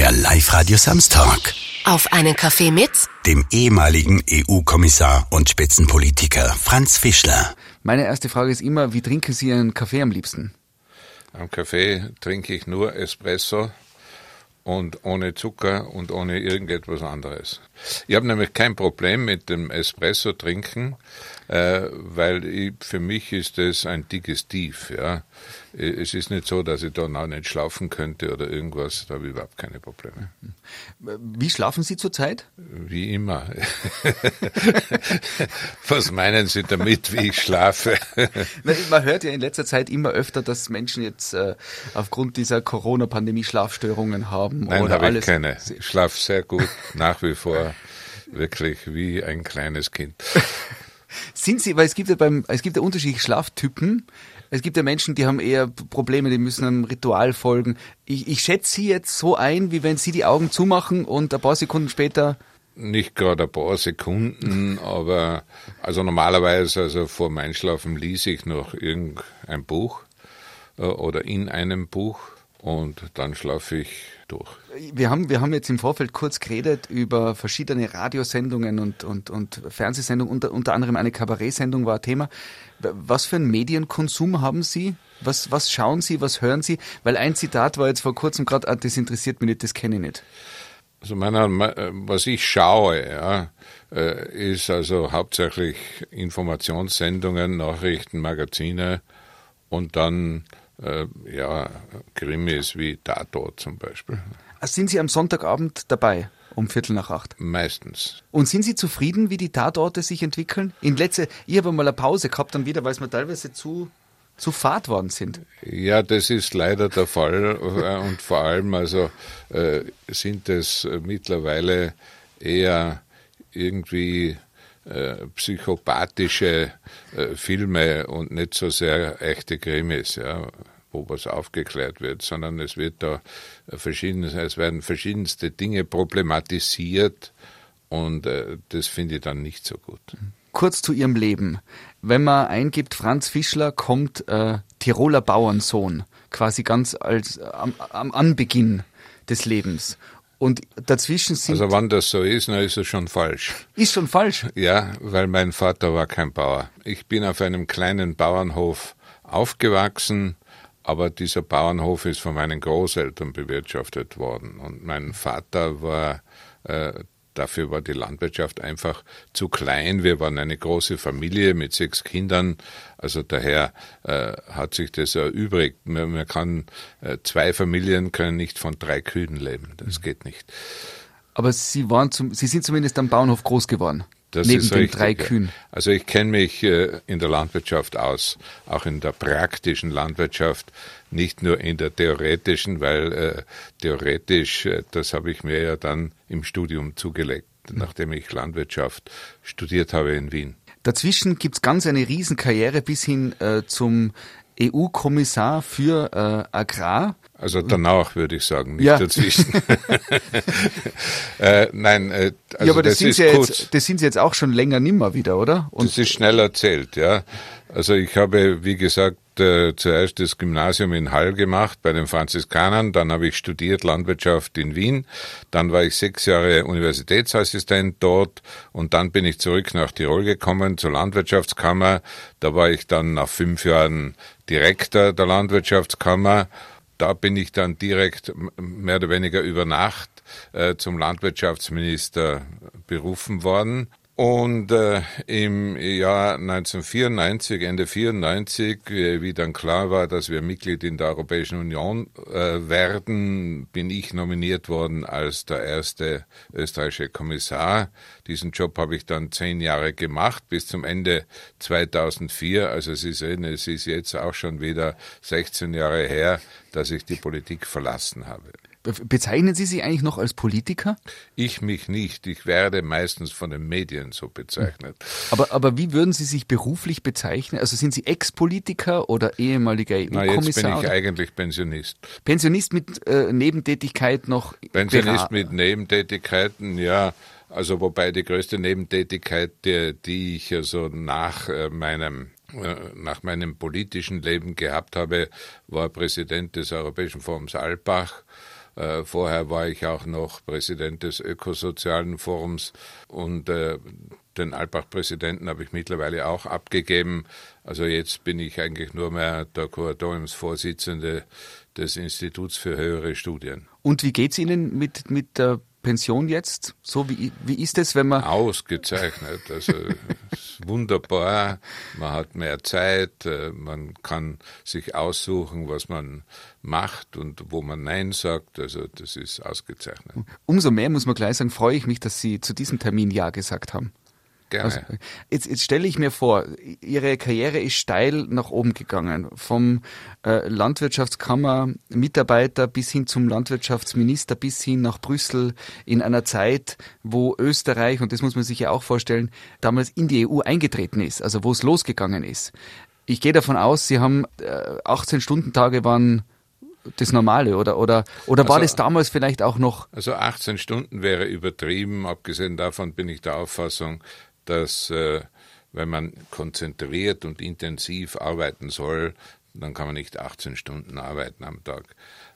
Der Live-Radio Samstag. Auf einen Kaffee mit Dem ehemaligen EU-Kommissar und Spitzenpolitiker Franz Fischler. Meine erste Frage ist immer, wie trinken Sie einen Kaffee am liebsten? Am Kaffee trinke ich nur Espresso und ohne Zucker und ohne irgendetwas anderes. Ich habe nämlich kein Problem mit dem Espresso trinken, äh, weil ich, für mich ist das ein Digestiv. Ja. Es ist nicht so, dass ich da noch nicht schlafen könnte oder irgendwas, da habe ich überhaupt keine Probleme. Wie schlafen Sie zurzeit? Wie immer. Was meinen Sie damit, wie ich schlafe? Man hört ja in letzter Zeit immer öfter, dass Menschen jetzt äh, aufgrund dieser Corona-Pandemie Schlafstörungen haben. Nein, habe ich keine. Ich schlafe sehr gut, nach wie vor wirklich wie ein kleines Kind. Sind Sie, weil es gibt ja beim, es gibt ja unterschiedliche Schlaftypen. Es gibt ja Menschen, die haben eher Probleme, die müssen einem Ritual folgen. Ich, ich schätze Sie jetzt so ein, wie wenn Sie die Augen zumachen und ein paar Sekunden später Nicht gerade ein paar Sekunden, aber also normalerweise, also vor dem Einschlafen lese ich noch irgendein Buch äh, oder in einem Buch und dann schlafe ich durch. Wir haben, wir haben jetzt im Vorfeld kurz geredet über verschiedene Radiosendungen und, und, und Fernsehsendungen, unter, unter anderem eine Kabarettsendung war Thema. Was für einen Medienkonsum haben Sie? Was, was schauen Sie, was hören Sie? Weil ein Zitat war jetzt vor kurzem gerade, ah, das interessiert mich nicht, das kenne ich nicht. Also meiner, me- was ich schaue, ja, äh, ist also hauptsächlich Informationssendungen, Nachrichten, Magazine und dann äh, ja Krimis wie Tatort zum Beispiel. Ah, Sind Sie am Sonntagabend dabei? Um Viertel nach acht. Meistens. Und sind Sie zufrieden, wie die Tatorte sich entwickeln? In letzte, ich habe mal eine Pause gehabt, dann wieder, weil es mir teilweise zu, zu fad worden sind. Ja, das ist leider der Fall äh, und vor allem also äh, sind es mittlerweile eher irgendwie äh, psychopathische äh, Filme und nicht so sehr echte Krimis, ja, wo was aufgeklärt wird, sondern es wird da äh, verschiedenes, es werden verschiedenste Dinge problematisiert und das finde ich dann nicht so gut. Kurz zu Ihrem Leben. Wenn man eingibt, Franz Fischler kommt Tiroler Bauernsohn, quasi ganz als am, am Anbeginn des Lebens. Und dazwischen sind. Also wenn das so ist, dann ist es schon falsch. ist schon falsch. Ja, weil mein Vater war kein Bauer. Ich bin auf einem kleinen Bauernhof aufgewachsen, aber dieser Bauernhof ist von meinen Großeltern bewirtschaftet worden. Und mein Vater war, äh, dafür war die Landwirtschaft einfach zu klein. Wir waren eine große Familie mit sechs Kindern. Also daher äh, hat sich das erübrigt. Man, man kann, äh, zwei Familien können nicht von drei Kühen leben. Das geht nicht. Aber Sie waren zum, Sie sind zumindest am Bauernhof groß geworden. Das neben den richtig, drei. Kühen. Also ich kenne mich äh, in der Landwirtschaft aus, auch in der praktischen Landwirtschaft, nicht nur in der theoretischen, weil äh, theoretisch, äh, das habe ich mir ja dann im Studium zugelegt, nachdem ich Landwirtschaft studiert habe in Wien. Dazwischen gibt's ganz eine Riesenkarriere bis hin äh, zum EU-Kommissar für äh, Agrar. Also danach würde ich sagen, nicht Ja. dazwischen. äh, nein, äh, also ja, aber das, das, sind ist Sie ja kurz. jetzt, das sind Sie jetzt auch schon länger nimmer wieder, oder? Und Das ist schnell erzählt, ja. Also ich habe, wie gesagt, äh, zuerst das Gymnasium in Hall gemacht bei den Franziskanern, dann habe ich studiert Landwirtschaft in Wien, dann war ich sechs Jahre Universitätsassistent dort und dann bin ich zurück nach Tirol gekommen zur Landwirtschaftskammer. Da war ich dann nach fünf Jahren Direktor der Landwirtschaftskammer. Da bin ich dann direkt mehr oder weniger über Nacht äh, zum Landwirtschaftsminister berufen worden. Und äh, im Jahr 1994, Ende 94, äh, wie dann klar war, dass wir Mitglied in der Europäischen Union äh, werden, bin ich nominiert worden als der erste österreichische Kommissar. Diesen Job habe ich dann zehn Jahre gemacht, bis zum Ende 2004. Also Sie sehen, es ist jetzt auch schon wieder 16 Jahre her, dass ich die Politik verlassen habe. Be- bezeichnen Sie sich eigentlich noch als Politiker? Ich mich nicht. Ich werde meistens von den Medien so bezeichnet. Aber, aber wie würden Sie sich beruflich bezeichnen? Also sind Sie Ex-Politiker oder ehemaliger Na, jetzt bin EU-Kommissar? ich oder eigentlich Pensionist. Pensionist mit äh, Nebentätigkeit noch? Pensionist mit Nebentätigkeiten, ja. Also wobei die größte Nebentätigkeit, die, die ich also nach äh, meinem äh, nach meinem politischen Leben gehabt habe, war Präsident des Europäischen Forums Alpbach Äh, vorher war ich auch noch Präsident des Ökosozialen Forums und äh, den Alpbach-Präsidenten habe ich mittlerweile auch abgegeben. Also jetzt bin ich eigentlich nur mehr der Kuratoriumsvorsitzende des Instituts für höhere Studien. Und wie geht es Ihnen mit, mit der Pension jetzt? So wie, wie ist es, wenn man. Ausgezeichnet. Also wunderbar. Man hat mehr Zeit, äh, man kann sich aussuchen, was man macht und wo man Nein sagt. Also das ist ausgezeichnet. Umso mehr muss man gleich sagen, freue ich mich, dass Sie zu diesem Termin Ja gesagt haben. Gerne. Also, jetzt, jetzt stelle ich mir vor, Ihre Karriere ist steil nach oben gegangen. Vom äh, Landwirtschaftskammer-Mitarbeiter bis hin zum Landwirtschaftsminister, bis hin nach Brüssel in einer Zeit, wo Österreich, und das muss man sich ja auch vorstellen, damals in die EU eingetreten ist, also wo es losgegangen ist. Ich gehe davon aus, Sie haben äh, 18-Stunden-Tage waren das Normale oder oder oder war also, das damals vielleicht auch noch? Also 18 Stunden wäre übertrieben. Abgesehen davon bin ich der Auffassung, dass äh, wenn man konzentriert und intensiv arbeiten soll, dann kann man nicht 18 Stunden arbeiten am Tag.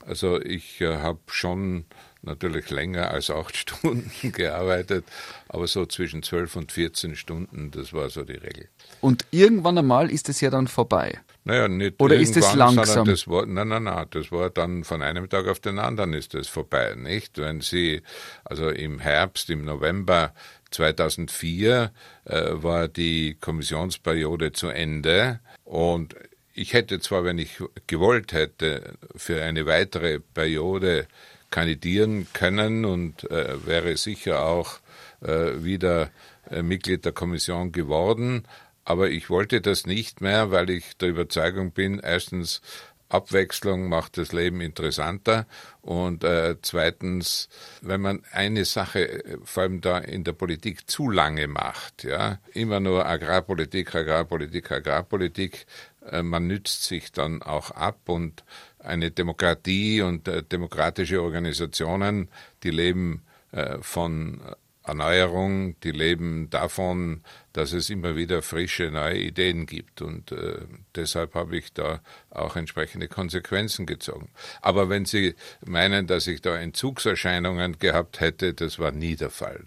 Also ich äh, habe schon natürlich länger als acht Stunden gearbeitet, aber so zwischen 12 und 14 Stunden, das war so die Regel. Und irgendwann einmal ist es ja dann vorbei. Naja, nicht Oder ist es langsam? Das war, nein, nein, nein, das war dann von einem Tag auf den anderen ist das vorbei, nicht? Wenn Sie, also im Herbst, im November 2004 äh, war die Kommissionsperiode zu Ende. Und ich hätte zwar, wenn ich gewollt hätte, für eine weitere Periode kandidieren können und äh, wäre sicher auch äh, wieder äh, Mitglied der Kommission geworden, aber ich wollte das nicht mehr, weil ich der Überzeugung bin, erstens Abwechslung macht das Leben interessanter. Und äh, zweitens, wenn man eine Sache äh, vor allem da in der Politik zu lange macht, ja, immer nur Agrarpolitik, Agrarpolitik, Agrarpolitik, äh, man nützt sich dann auch ab und eine Demokratie und äh, demokratische Organisationen, die leben äh, von Erneuerung, die leben davon, dass es immer wieder frische neue Ideen gibt. Und äh, deshalb habe ich da auch entsprechende Konsequenzen gezogen. Aber wenn Sie meinen, dass ich da Entzugserscheinungen gehabt hätte, das war nie der Fall.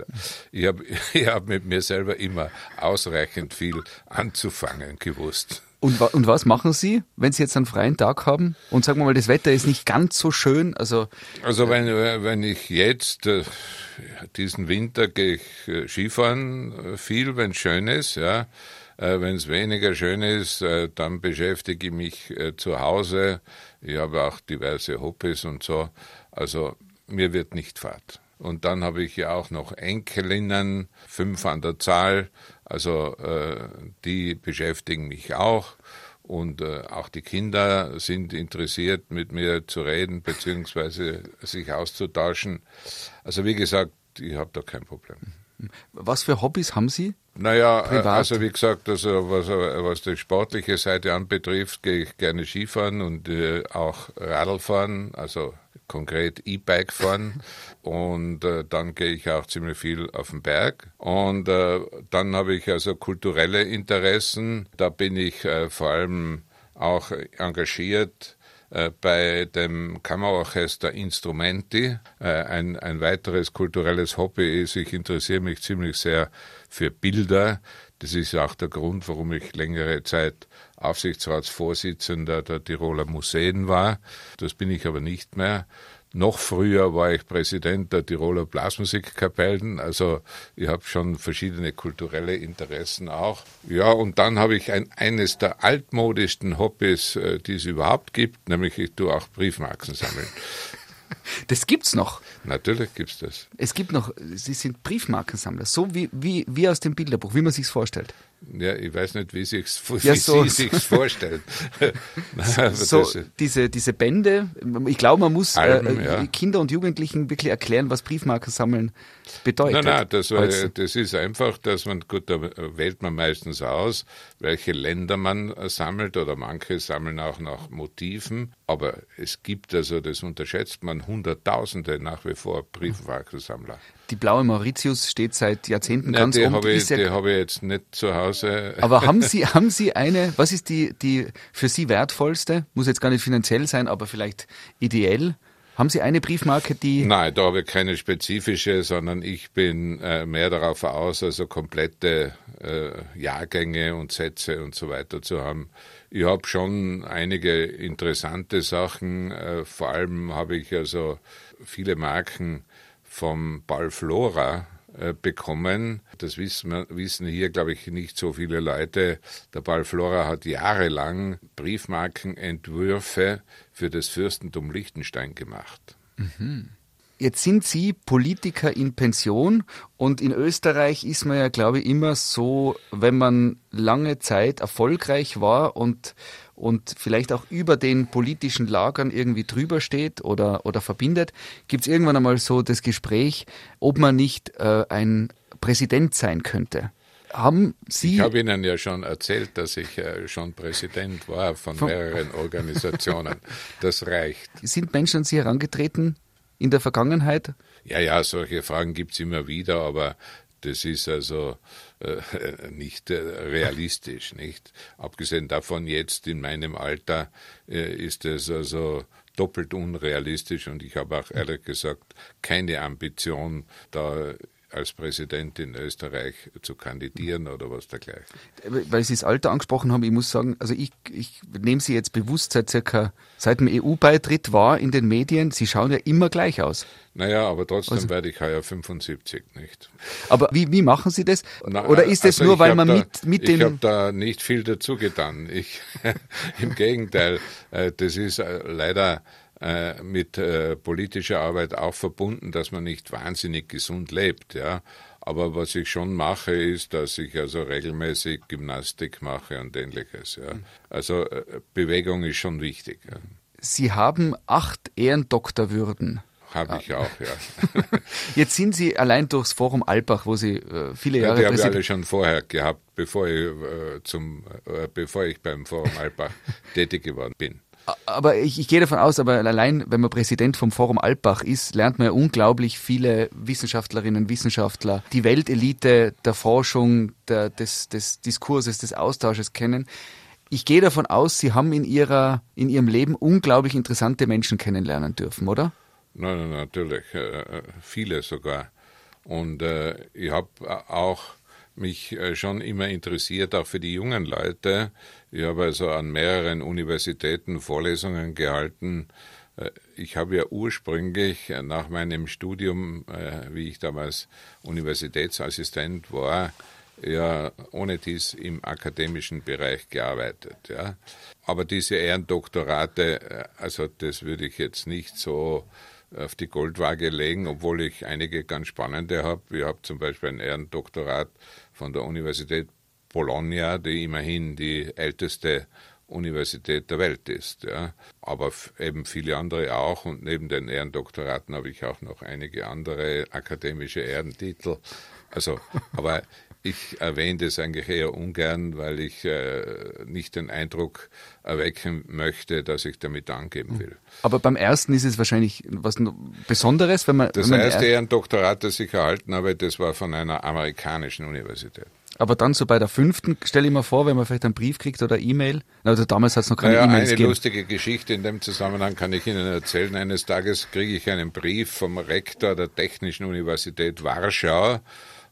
Ich habe ich hab mit mir selber immer ausreichend viel anzufangen gewusst. Und, und was machen Sie, wenn Sie jetzt einen freien Tag haben und sagen wir mal, das Wetter ist nicht ganz so schön? Also, also wenn, wenn ich jetzt äh, diesen Winter gehe ich äh, Skifahren äh, viel, wenn es schön ist, ja. Äh, wenn es weniger schön ist, äh, dann beschäftige ich mich äh, zu Hause. Ich habe auch diverse Hobbys und so. Also mir wird nicht fad. Und dann habe ich ja auch noch Enkelinnen, fünf an der Zahl. Also äh, die beschäftigen mich auch. Und äh, auch die Kinder sind interessiert, mit mir zu reden beziehungsweise sich auszutauschen. Also wie gesagt, ich habe da kein Problem. Was für Hobbys haben Sie? Naja, Privat? also wie gesagt, also was, was die sportliche Seite anbetrifft, gehe ich gerne Skifahren und äh, auch Radl fahren, also konkret E-Bike fahren. und äh, dann gehe ich auch ziemlich viel auf den Berg. Und äh, dann habe ich also kulturelle Interessen. Da bin ich äh, vor allem auch engagiert äh, bei dem Kammerorchester Instrumenti. Äh, ein, ein weiteres kulturelles Hobby ist, ich interessiere mich ziemlich sehr für Bilder. Das ist auch der Grund, warum ich längere Zeit Aufsichtsratsvorsitzender der Tiroler Museen war. Das bin ich aber nicht mehr. Noch früher war ich Präsident der Tiroler Blasmusikkapellen, also ich habe schon verschiedene kulturelle Interessen auch. Ja, und dann habe ich ein, eines der altmodischsten Hobbys, äh, die es überhaupt gibt, nämlich ich tue auch Briefmarken sammeln. Das gibt's noch. Natürlich gibt's das. Es gibt noch, Sie sind Briefmarkensammler, so wie, wie, wie aus dem Bilderbuch, wie man sich's vorstellt. Ja, ich weiß nicht, wie, sich's, wie ja, so, Sie sich's vorstellen. so, so diese, diese Bände, ich glaube, man muss Alben, äh, ja. Kinder und Jugendlichen wirklich erklären, was Briefmarkensammeln bedeutet. Nein, nein, das, war, das ist einfach, dass man, gut, da wählt man meistens aus, welche Länder man sammelt oder manche sammeln auch nach Motiven. Aber es gibt also, das unterschätzt man, Hunderttausende nach wie vor Briefmarkensammler. Die blaue Mauritius steht seit Jahrzehnten Nein, ganz die oben. Habe ich, ja, die habe ich jetzt nicht zu Hause. Aber haben Sie, haben Sie eine, was ist die, die für Sie wertvollste? Muss jetzt gar nicht finanziell sein, aber vielleicht ideell Haben Sie eine Briefmarke, die. Nein, da habe ich keine spezifische, sondern ich bin äh, mehr darauf aus, also komplette äh, Jahrgänge und Sätze und so weiter zu haben. Ich habe schon einige interessante Sachen. Äh, vor allem habe ich also viele Marken vom Balflora äh, bekommen. Das wissen, wissen hier, glaube ich, nicht so viele Leute. Der Balflora hat jahrelang Briefmarkenentwürfe für das Fürstentum Liechtenstein gemacht. Mhm. Jetzt sind Sie Politiker in Pension und in Österreich ist man ja, glaube ich, immer so, wenn man lange Zeit erfolgreich war und, und vielleicht auch über den politischen Lagern irgendwie drüber steht oder, oder verbindet, gibt es irgendwann einmal so das Gespräch, ob man nicht äh, ein Präsident sein könnte. Haben Sie. Ich habe Ihnen ja schon erzählt, dass ich äh, schon Präsident war von, von mehreren Organisationen. Das reicht. Sind Menschen an Sie herangetreten in der Vergangenheit? Ja, ja, solche Fragen gibt es immer wieder, aber das ist also äh, nicht äh, realistisch, nicht? Abgesehen davon, jetzt in meinem Alter äh, ist es also doppelt unrealistisch und ich habe auch ehrlich gesagt keine Ambition, da als Präsident in Österreich zu kandidieren oder was dergleichen. Weil Sie das Alter angesprochen haben, ich muss sagen, also ich, ich nehme Sie jetzt bewusst seit circa, seit dem EU-Beitritt war in den Medien, Sie schauen ja immer gleich aus. Naja, aber trotzdem also, werde ich heuer 75, nicht? Aber wie, wie machen Sie das? Na, Oder ist es also nur, weil man da, mit, mit dem... Ich habe da nicht viel dazu getan. Ich, Im Gegenteil, äh, das ist äh, leider äh, mit äh, politischer Arbeit auch verbunden, dass man nicht wahnsinnig gesund lebt, ja. Aber was ich schon mache, ist, dass ich also regelmäßig Gymnastik mache und ähnliches. Ja. Also äh, Bewegung ist schon wichtig. Ja. Sie haben acht Ehrendoktorwürden. Habe ich auch, ja. Jetzt sind Sie allein durchs Forum Alpbach, wo Sie äh, viele Jahre. Ja, die habe ich alle schon vorher gehabt, bevor ich, äh, zum, äh, bevor ich beim Forum Alpbach tätig geworden bin. Aber ich, ich gehe davon aus, aber allein, wenn man Präsident vom Forum Alpbach ist, lernt man ja unglaublich viele Wissenschaftlerinnen, Wissenschaftler, die Weltelite der Forschung, der, des, des Diskurses, des Austausches kennen. Ich gehe davon aus, Sie haben in, ihrer, in Ihrem Leben unglaublich interessante Menschen kennenlernen dürfen, oder? Nein, nein natürlich. Äh, äh, viele sogar. Und äh, ich habe auch mich äh, schon immer interessiert, auch für die jungen Leute. Ich habe also an mehreren Universitäten Vorlesungen gehalten. Äh, ich habe ja ursprünglich nach meinem Studium, äh, wie ich damals Universitätsassistent war, ja ohne dies im akademischen Bereich gearbeitet. Ja. Aber diese Ehrendoktorate, also das würde ich jetzt nicht so auf die Goldwaage legen, obwohl ich einige ganz spannende habe. Ich habe zum Beispiel ein Ehrendoktorat von der Universität Bologna, die immerhin die älteste Universität der Welt ist. Ja. Aber eben viele andere auch. Und neben den Ehrendoktoraten habe ich auch noch einige andere akademische Ehrentitel. Also, aber ich erwähne das eigentlich eher ungern, weil ich äh, nicht den Eindruck erwecken möchte, dass ich damit angeben will. Aber beim ersten ist es wahrscheinlich was Besonderes, wenn man. Das wenn man erste Ehrendoktorat, das ich erhalten habe, das war von einer amerikanischen Universität. Aber dann so bei der fünften, stelle ich mir vor, wenn man vielleicht einen Brief kriegt oder E-Mail. Also damals hat es noch keine naja, E-Mails gegeben. Eine lustige Geschichte in dem Zusammenhang kann ich Ihnen erzählen. Eines Tages kriege ich einen Brief vom Rektor der Technischen Universität Warschau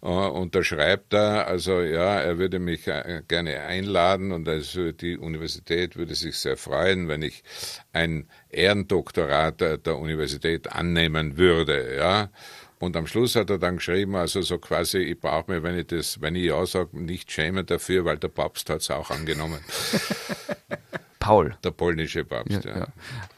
und da schreibt er, also ja, er würde mich äh, gerne einladen und also die Universität würde sich sehr freuen, wenn ich ein Ehrendoktorat der Universität annehmen würde, ja. Und am Schluss hat er dann geschrieben, also so quasi, ich brauche mir, wenn ich das, wenn ich ja sage, nicht schämen dafür, weil der Papst hat es auch angenommen. Paul. Der polnische Papst, ja. ja.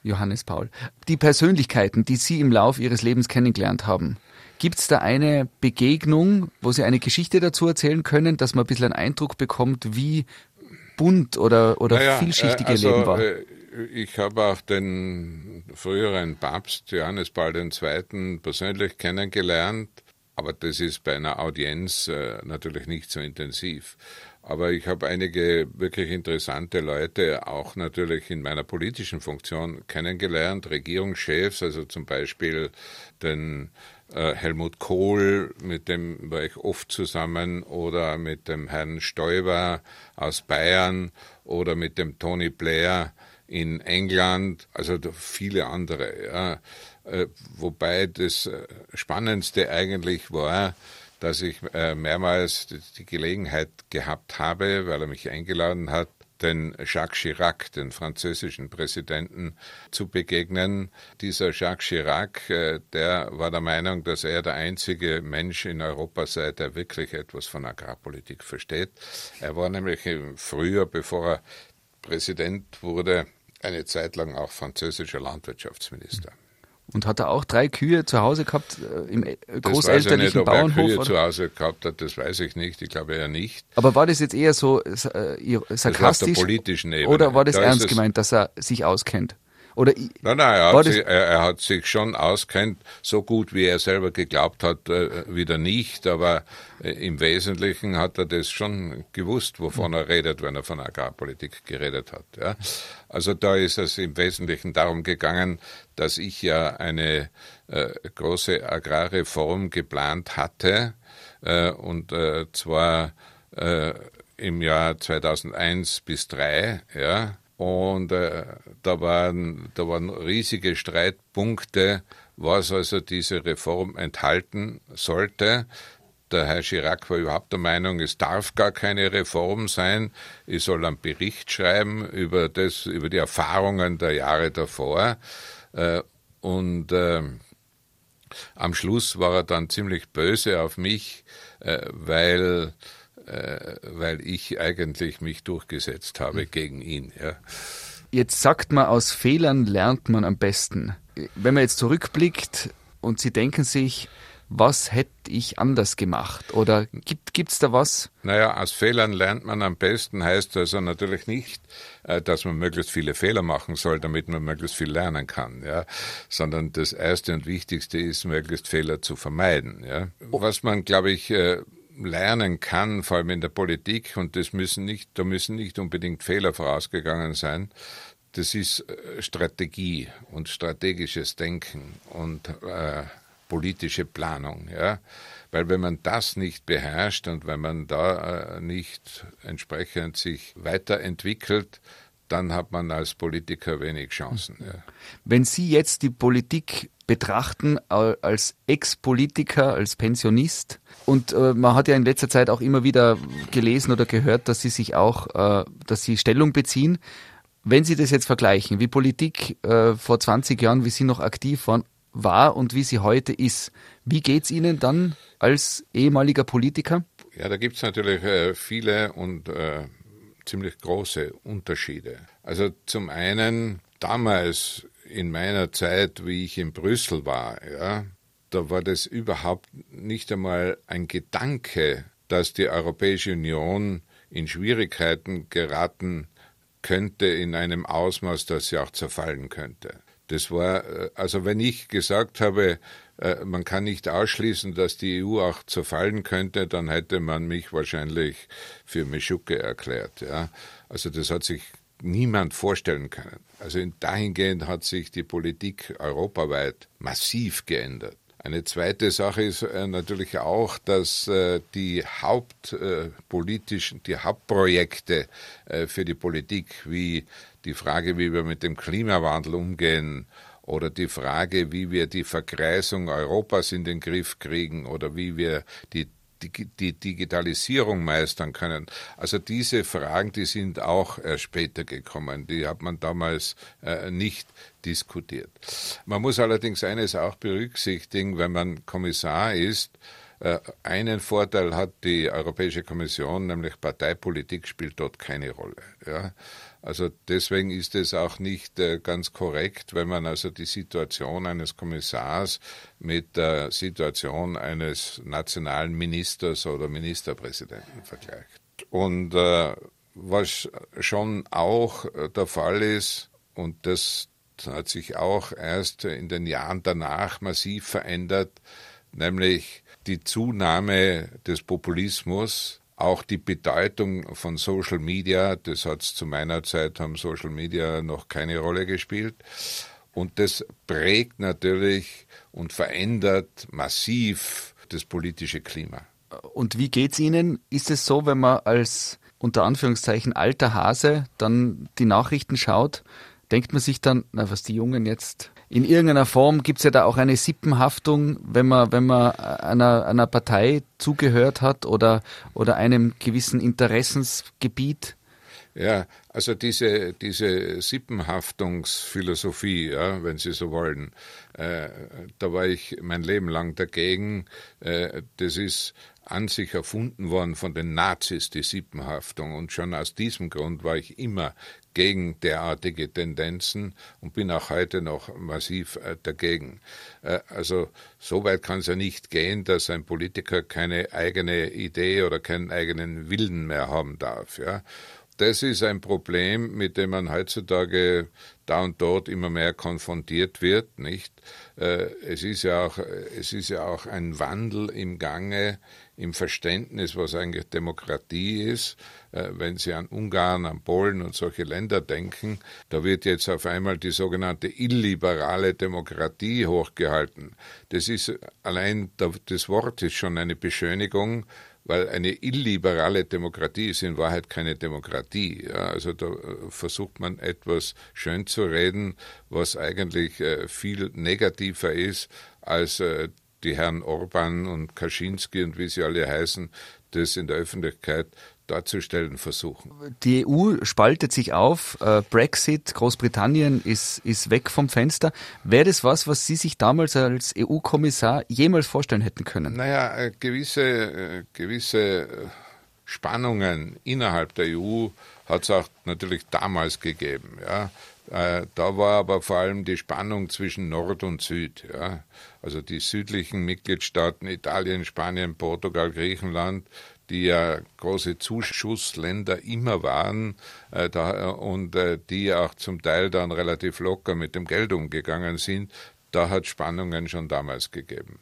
Johannes Paul. Die Persönlichkeiten, die Sie im Lauf Ihres Lebens kennengelernt haben, Gibt es da eine Begegnung, wo Sie eine Geschichte dazu erzählen können, dass man ein bisschen einen Eindruck bekommt, wie bunt oder, oder naja, vielschichtig also, Ihr Leben war? Äh, ich habe auch den früheren Papst Johannes Paul II. persönlich kennengelernt, aber das ist bei einer Audienz äh, natürlich nicht so intensiv. Aber ich habe einige wirklich interessante Leute auch natürlich in meiner politischen Funktion kennengelernt, Regierungschefs, also zum Beispiel den äh, Helmut Kohl, mit dem war ich oft zusammen, oder mit dem Herrn Stoiber aus Bayern oder mit dem Tony Blair in England, also viele andere. Ja. Äh, wobei das Spannendste eigentlich war, dass ich mehrmals die Gelegenheit gehabt habe, weil er mich eingeladen hat, den Jacques Chirac, den französischen Präsidenten, zu begegnen. Dieser Jacques Chirac, äh, der war der Meinung, dass er der einzige Mensch in Europa sei, der wirklich etwas von Agrarpolitik versteht. Er war nämlich früher, bevor er Präsident wurde, eine Zeit lang auch französischer Landwirtschaftsminister. Und hat er auch drei Kühe zu Hause gehabt äh, im großelterlichen nicht, Bauernhof? Er Kühe oder? zu Hause gehabt hat, das weiß ich nicht. Ich glaube eher nicht. Aber war das jetzt eher so äh, sarkastisch? Das politischen Ebene. Oder war das da ernst gemeint, dass er sich auskennt? Oder nein, nein, er hat, sich, er, er hat, sich, schon auskennt, so gut wie er selber geglaubt hat, äh, wieder nicht, aber äh, im Wesentlichen hat er das schon gewusst, wovon er redet, wenn er von Agrarpolitik geredet hat. Ja. Also da ist es im Wesentlichen darum gegangen, dass ich ja eine äh, große Agrarreform geplant hatte, äh, und äh, zwar äh, im Jahr 2001 bis 2003, ja, und äh, da, waren, da waren riesige Streitpunkte, was also diese Reform enthalten sollte. Der Herr Chirac war überhaupt der Meinung, es darf gar keine Reform sein. Ich soll einen Bericht schreiben über, das, über die Erfahrungen der Jahre davor. Äh, und äh, am Schluss war er dann ziemlich böse auf mich, äh, weil äh, weil ich eigentlich mich durchgesetzt habe hm. gegen ihn. Ja. Jetzt sagt man, aus Fehlern lernt man am besten. Wenn man jetzt zurückblickt und Sie denken sich, was hätte ich anders gemacht? Oder gibt es da was? Naja, aus Fehlern lernt man am besten, heißt also natürlich nicht, äh, dass man möglichst viele Fehler machen soll, damit man möglichst viel lernen kann, ja, sondern das Erste und Wichtigste ist, möglichst Fehler zu vermeiden. Ja. Was man, glaube ich, äh, lernen kann, vor allem in der Politik, und das müssen nicht, da müssen nicht unbedingt Fehler vorausgegangen sein, das ist äh, Strategie und strategisches Denken und äh, politische Planung, ja. Weil wenn man das nicht beherrscht und wenn man da äh, nicht entsprechend sich weiterentwickelt, dann hat man als Politiker wenig Chancen. Ja. Wenn Sie jetzt die Politik betrachten als Ex-Politiker, als Pensionist. Und äh, man hat ja in letzter Zeit auch immer wieder gelesen oder gehört, dass Sie sich auch, äh, dass Sie Stellung beziehen. Wenn Sie das jetzt vergleichen, wie Politik äh, vor 20 Jahren, wie Sie noch aktiv waren, war und wie sie heute ist, wie geht es Ihnen dann als ehemaliger Politiker? Ja, da gibt es natürlich äh, viele und äh, ziemlich große Unterschiede. Also zum einen damals in meiner Zeit, wie ich in Brüssel war, ja, da war das überhaupt nicht einmal ein Gedanke, dass die Europäische Union in Schwierigkeiten geraten könnte in einem Ausmaß, dass sie auch zerfallen könnte. Das war, äh, also wenn ich gesagt habe, äh, man kann nicht ausschließen, dass die EU auch zerfallen könnte, dann hätte man mich wahrscheinlich für Meschucke erklärt. Ja. Also das hat sich niemand vorstellen können. Also dahingehend hat sich die Politik europaweit massiv geändert. Eine zweite Sache ist äh, natürlich auch, dass die hauptpolitischen, die Hauptprojekte für die Politik, wie die Frage, wie wir mit dem Klimawandel umgehen, oder die Frage, wie wir die Vergreisung Europas in den Griff kriegen oder wie wir die die, Digitalisierung meistern können. Also diese Fragen, die sind auch erst später gekommen. Die hat man damals äh, nicht diskutiert. Man muss allerdings eines auch berücksichtigen, wenn man Kommissar ist, äh, einen Vorteil hat die Europäische Kommission, nämlich Parteipolitik spielt dort keine Rolle. Ja. Also deswegen ist es auch nicht äh, ganz korrekt, wenn man also die Situation eines Kommissars mit der Situation eines nationalen Ministers oder Ministerpräsidenten vergleicht. Und äh, was schon auch der Fall ist, und das hat sich auch erst in den Jahren danach massiv verändert, nämlich die Zunahme des Populismus, auch die Bedeutung von Social Media, das hat zu meiner Zeit, haben Social Media noch keine Rolle gespielt. Und das prägt natürlich und verändert massiv das politische Klima. Und wie geht's Ihnen? Ist es so, wenn man als unter Anführungszeichen alter Hase dann die Nachrichten schaut, denkt man sich dann, na, was die Jungen jetzt In irgendeiner Form gibt es ja da auch eine Sippenhaftung, wenn man, wenn man einer, einer Partei zugehört hat oder, oder einem gewissen Interessensgebiet. Ja, also diese, diese Sippenhaftungsphilosophie, ja, wenn Sie so wollen, äh, da war ich mein Leben lang dagegen. Äh, das ist an sich erfunden worden von den Nazis, die Sippenhaftung. Und schon aus diesem Grund war ich immer gegen derartige Tendenzen und bin auch heute noch massiv äh, dagegen. Äh, also so weit kann es ja nicht gehen, dass ein Politiker keine eigene Idee oder keinen eigenen Willen mehr haben darf. Ja. Das ist ein Problem, mit dem man heutzutage da und dort immer mehr konfrontiert wird, nicht? Äh, es ist ja auch, es ist ja auch ein Wandel im Gange im Verständnis, was eigentlich Demokratie ist. Äh, wenn Sie an Ungarn, an Polen und solche Länder denken, da wird jetzt auf einmal die sogenannte illiberale Demokratie hochgehalten. Das ist allein das Wort ist schon eine Beschönigung, weil eine illiberale Demokratie ist in Wahrheit keine Demokratie. Also da äh, versucht man etwas schön zu reden, was eigentlich äh, viel negativer ist als die Herren Orban und Kaczynski und wie sie alle heißen, das in der Öffentlichkeit darzustellen versuchen. Die EU spaltet sich auf. Äh, Brexit, Großbritannien ist, ist weg vom Fenster. Wäre das was, was Sie sich damals als EU-Kommissar jemals vorstellen hätten können? Naja, äh, gewisse, äh, gewisse Spannungen innerhalb der EU hat es auch natürlich damals gegeben. Ja. Äh, da war aber vor allem die Spannung zwischen Nord und Süd. Ja. Also die südlichen Mitgliedstaaten Italien, Spanien, Portugal, Griechenland, die ja große Zuschussländer immer waren äh, da, und äh, die auch zum Teil dann relativ locker mit dem Geld umgegangen sind, da hat Spannungen schon damals gegeben.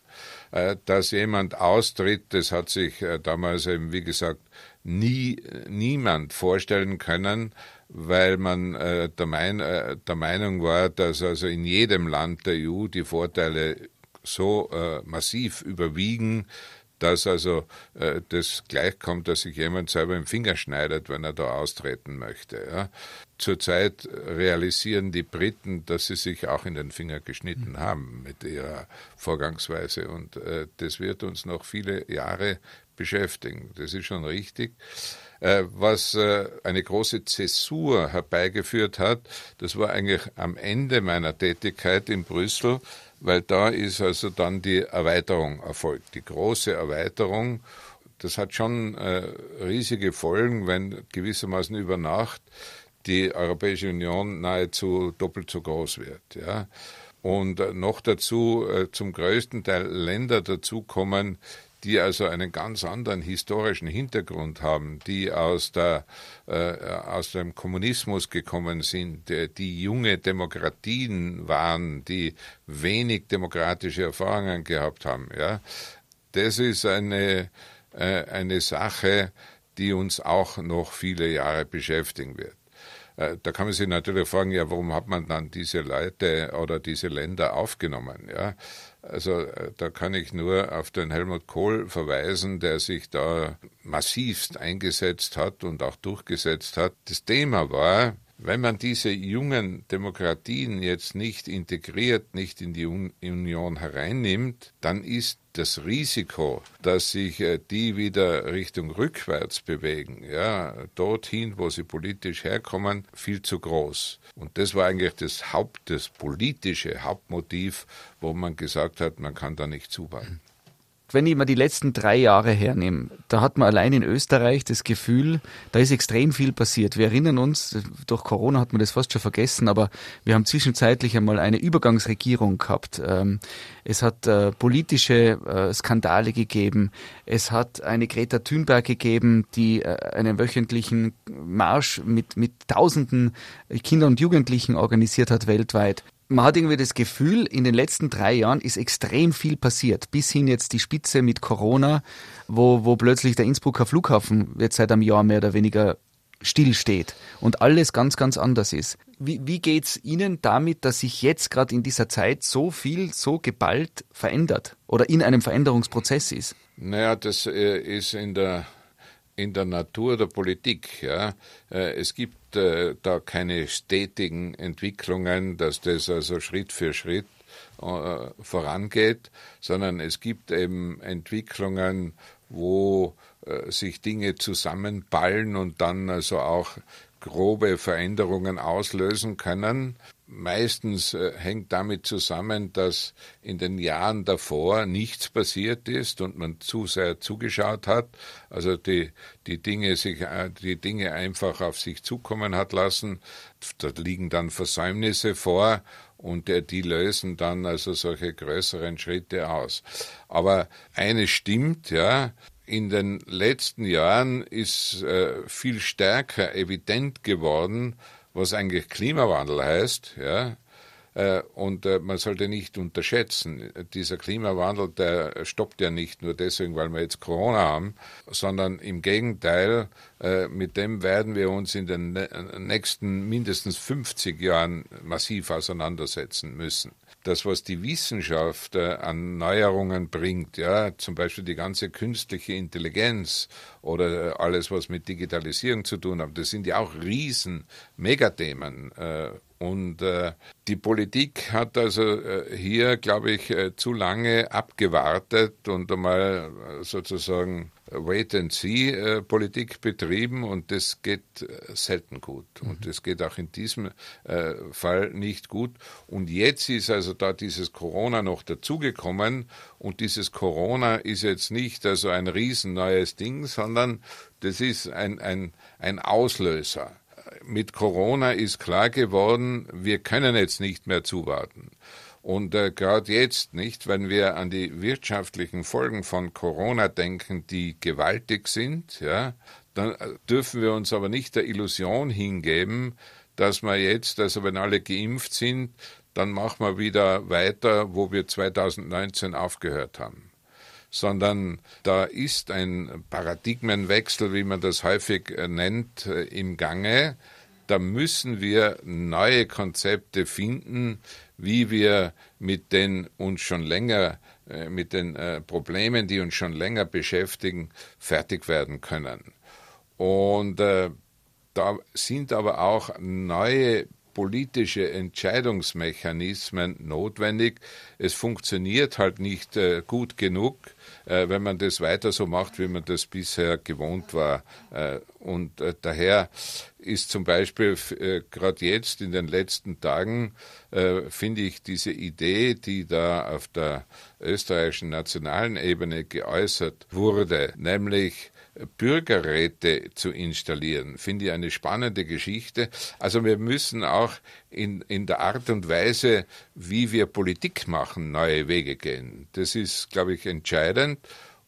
Äh, dass jemand austritt, das hat sich äh, damals eben, wie gesagt, nie niemand vorstellen können, weil man äh, der, mein, äh, der, Meinung war, dass also in jedem Land der EU die Vorteile so äh, massiv überwiegen, dass also äh, das gleichkommt, dass sich jemand selber im Finger schneidet, wenn er da austreten möchte. Ja. Zurzeit realisieren die Briten, dass sie sich auch in den Finger geschnitten mhm. haben mit ihrer Vorgangsweise und äh, das wird uns noch viele Jahre beschäftigen. Das ist schon richtig. Äh, was äh, eine große Zäsur herbeigeführt hat, das war eigentlich am Ende meiner Tätigkeit in Brüssel, weil da ist also dann die Erweiterung erfolgt, die große Erweiterung. Das hat schon äh, riesige Folgen, wenn gewissermaßen über Nacht die Europäische Union nahezu doppelt so groß wird. Ja. Und noch dazu zum größten Teil Länder dazukommen, die also einen ganz anderen historischen Hintergrund haben, die aus, der, äh, aus dem Kommunismus gekommen sind, die, die junge Demokratien waren, die wenig demokratische Erfahrungen gehabt haben. Ja, das ist eine, äh, eine Sache, die uns auch noch viele Jahre beschäftigen wird. Äh, da kann man sich natürlich fragen, ja, warum hat man dann diese Leute oder diese Länder aufgenommen? Ja, also äh, da kann ich nur auf den Helmut Kohl verweisen, der sich da massivst eingesetzt hat und auch durchgesetzt hat. Das Thema war, wenn man diese jungen Demokratien jetzt nicht integriert, nicht in die Union hereinnimmt, dann ist das Risiko, dass sich äh, die wieder Richtung rückwärts bewegen, ja, dorthin, wo sie politisch herkommen, viel zu groß. Und das war eigentlich das Haupt, das politische Hauptmotiv, wo man gesagt hat, man kann da nicht zubauen wenn ich mal die letzten drei Jahre hernehme, da hat man allein in Österreich das Gefühl, da ist extrem viel passiert. Wir erinnern uns, durch Corona hat man das fast schon vergessen, aber wir haben zwischenzeitlich einmal eine Übergangsregierung gehabt. Ähm, es hat äh, politische äh, Skandale gegeben. Es hat eine Greta Thunberg gegeben, die äh, einen wöchentlichen Marsch mit, mit Tausenden Kinder und Jugendlichen organisiert hat weltweit man hat irgendwie das Gefühl, in den letzten drei Jahren ist extrem viel passiert. Bis hin jetzt die Spitze mit Corona, wo, wo plötzlich der Innsbrucker Flughafen jetzt seit einem Jahr mehr oder weniger stillsteht und alles ganz, ganz anders ist. Wie, wie geht's Ihnen damit, dass sich jetzt gerade in dieser Zeit so viel, so geballt verändert oder in einem Veränderungsprozess ist? Naja, das äh, ist in der, in der Natur der Politik. Ja. Äh, es gibt äh, da keine stetigen Entwicklungen, dass das also Schritt für Schritt äh, vorangeht, sondern es gibt eben Entwicklungen, wo äh, sich Dinge zusammenballen und dann also auch grobe Veränderungen auslösen können. Meistens äh, hängt damit zusammen, dass in den Jahren davor nichts passiert ist und man zu sehr zugeschaut hat, also die, die Dinge sich, äh, die Dinge einfach auf sich zukommen hat lassen. Da liegen dann Versäumnisse vor und die lösen dann also solche größeren Schritte aus. Aber eines stimmt, ja, in den letzten Jahren ist äh, viel stärker evident geworden, was eigentlich Klimawandel heißt, ja. Äh, und äh, man sollte nicht unterschätzen, dieser Klimawandel, der stoppt ja nicht nur deswegen, weil wir jetzt Corona haben, sondern im Gegenteil, äh, mit dem werden wir uns in den nächsten mindestens 50 Jahren massiv auseinandersetzen müssen das, was die Wissenschaft äh, an Neuerungen bringt, ja, zum Beispiel die ganze künstliche Intelligenz oder äh, alles, was mit Digitalisierung zu tun hat, das sind ja auch riesen Megathemen. Äh, und äh, die Politik hat also äh, hier, glaube ich, äh, zu lange abgewartet und einmal sozusagen Wait-and-See-Politik betrieben und das geht selten gut. Mhm. Und das geht auch in diesem Fall nicht gut. Und jetzt ist also da dieses Corona noch dazugekommen und dieses Corona ist jetzt nicht also ein riesen neues Ding, sondern das ist ein, ein, ein Auslöser mit Corona ist klar geworden, wir können jetzt nicht mehr zuwarten. Und äh, gerade jetzt nicht, wenn wir an die wirtschaftlichen Folgen von Corona denken, die gewaltig sind, ja, dann äh, dürfen wir uns aber nicht der Illusion hingeben, dass wir jetzt, also wenn alle geimpft sind, dann machen wir wieder weiter, wo wir 2019 aufgehört haben sondern da ist ein Paradigmenwechsel, wie man das häufig äh, nennt, äh, im Gange. Da müssen wir neue Konzepte finden, wie wir mit den uns schon länger äh, mit den Problemen, die uns schon länger beschäftigen, fertig werden können. Und äh, da sind aber auch neue politische Entscheidungsmechanismen notwendig. Es funktioniert halt nicht äh, gut genug, äh, wenn man das weiter so macht, wie man das bisher gewohnt war. Äh, und äh, daher ist zum Beispiel äh, gerade jetzt in den letzten Tagen, äh, finde ich diese Idee, die da auf der österreichischen nationalen Ebene geäußert wurde, nämlich Bürgerräte zu installieren, finde ich eine spannende Geschichte. Also wir müssen auch in, in der Art und Weise, wie wir Politik machen, neue Wege gehen. Das ist, glaube ich, entscheidend.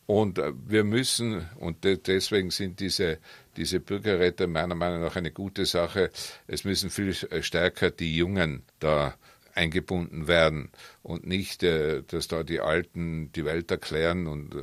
Und äh, wir müssen, und deswegen sind diese, diese Bürgerräte meiner Meinung nach eine gute Sache, es müssen viel stärker die Jungen da eingebunden werden und nicht, äh, dass da die Alten die Welt erklären und äh,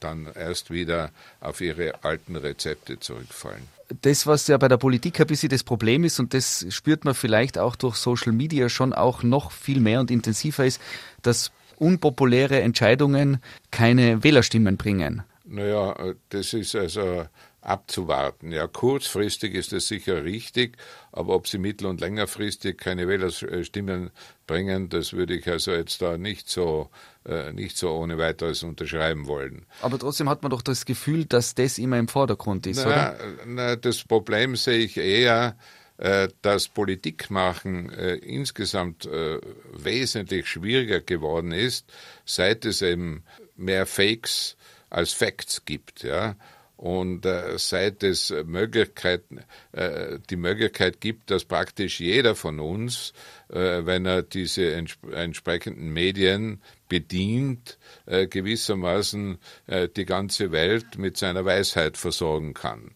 dann erst wieder auf ihre alten Rezepte zurückfallen. Das, was ja bei der Politik ein bisschen das Problem ist, und das spürt man vielleicht auch durch Social Media schon auch noch viel mehr und intensiver ist, dass unpopuläre Entscheidungen keine Wählerstimmen bringen. Naja, äh, das ist also abzuwarten. Ja, kurzfristig ist es sicher richtig, aber ob sie mittel- und längerfristig keine Wählerstimmen bringen, das würde ich also jetzt da nicht so, äh, nicht so ohne weiteres unterschreiben wollen. Aber trotzdem hat man doch das Gefühl, dass das immer im Vordergrund ist, na, oder? Na, das Problem sehe ich eher, äh, dass Politikmachen äh, insgesamt äh, wesentlich schwieriger geworden ist, seit es eben mehr Fakes als Facts gibt. Ja? Und äh, seit es Möglichkeiten, äh, die Möglichkeit gibt, dass praktisch jeder von uns, äh, wenn er diese entsp entsprechenden Medien bedient, äh, gewissermaßen äh, die ganze Welt mit seiner Weisheit versorgen kann.